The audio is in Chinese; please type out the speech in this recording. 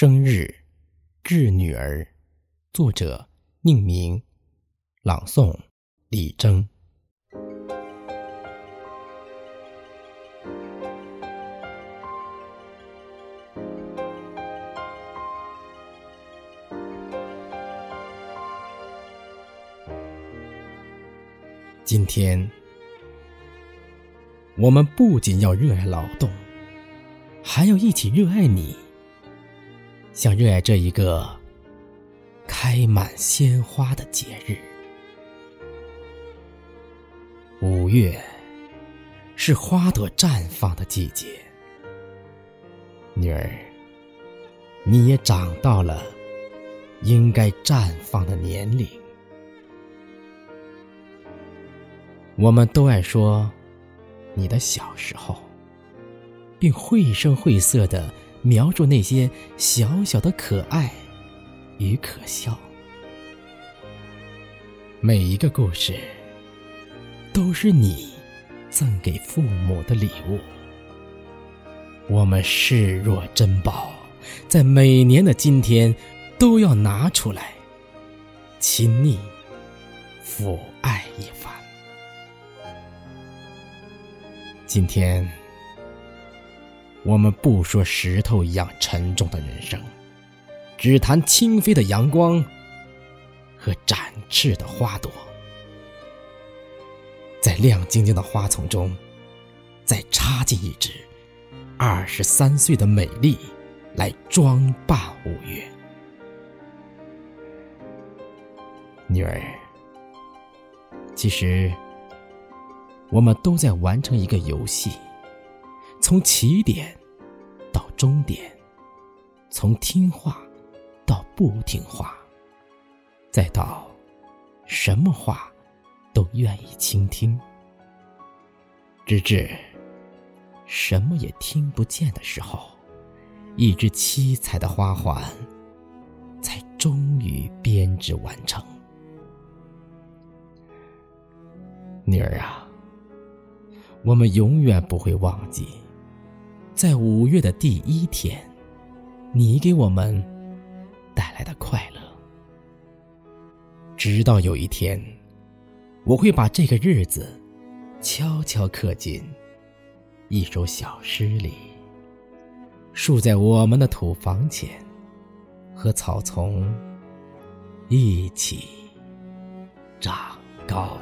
生日，致女儿。作者：宁明。朗诵：李征。今天，我们不仅要热爱劳动，还要一起热爱你。像热爱这一个开满鲜花的节日。五月是花朵绽放的季节，女儿，你也长到了应该绽放的年龄。我们都爱说你的小时候，并绘声绘色的。描述那些小小的可爱与可笑，每一个故事都是你赠给父母的礼物。我们视若珍宝，在每年的今天都要拿出来亲昵抚爱一番。今天。我们不说石头一样沉重的人生，只谈轻飞的阳光和展翅的花朵，在亮晶晶的花丛中，再插进一支二十三岁的美丽，来装扮五月。女儿，其实我们都在完成一个游戏，从起点。终点，从听话到不听话，再到什么话都愿意倾听，直至什么也听不见的时候，一只七彩的花环才终于编织完成。女儿啊，我们永远不会忘记。在五月的第一天，你给我们带来的快乐，直到有一天，我会把这个日子悄悄刻进一首小诗里，竖在我们的土房前，和草丛一起长高。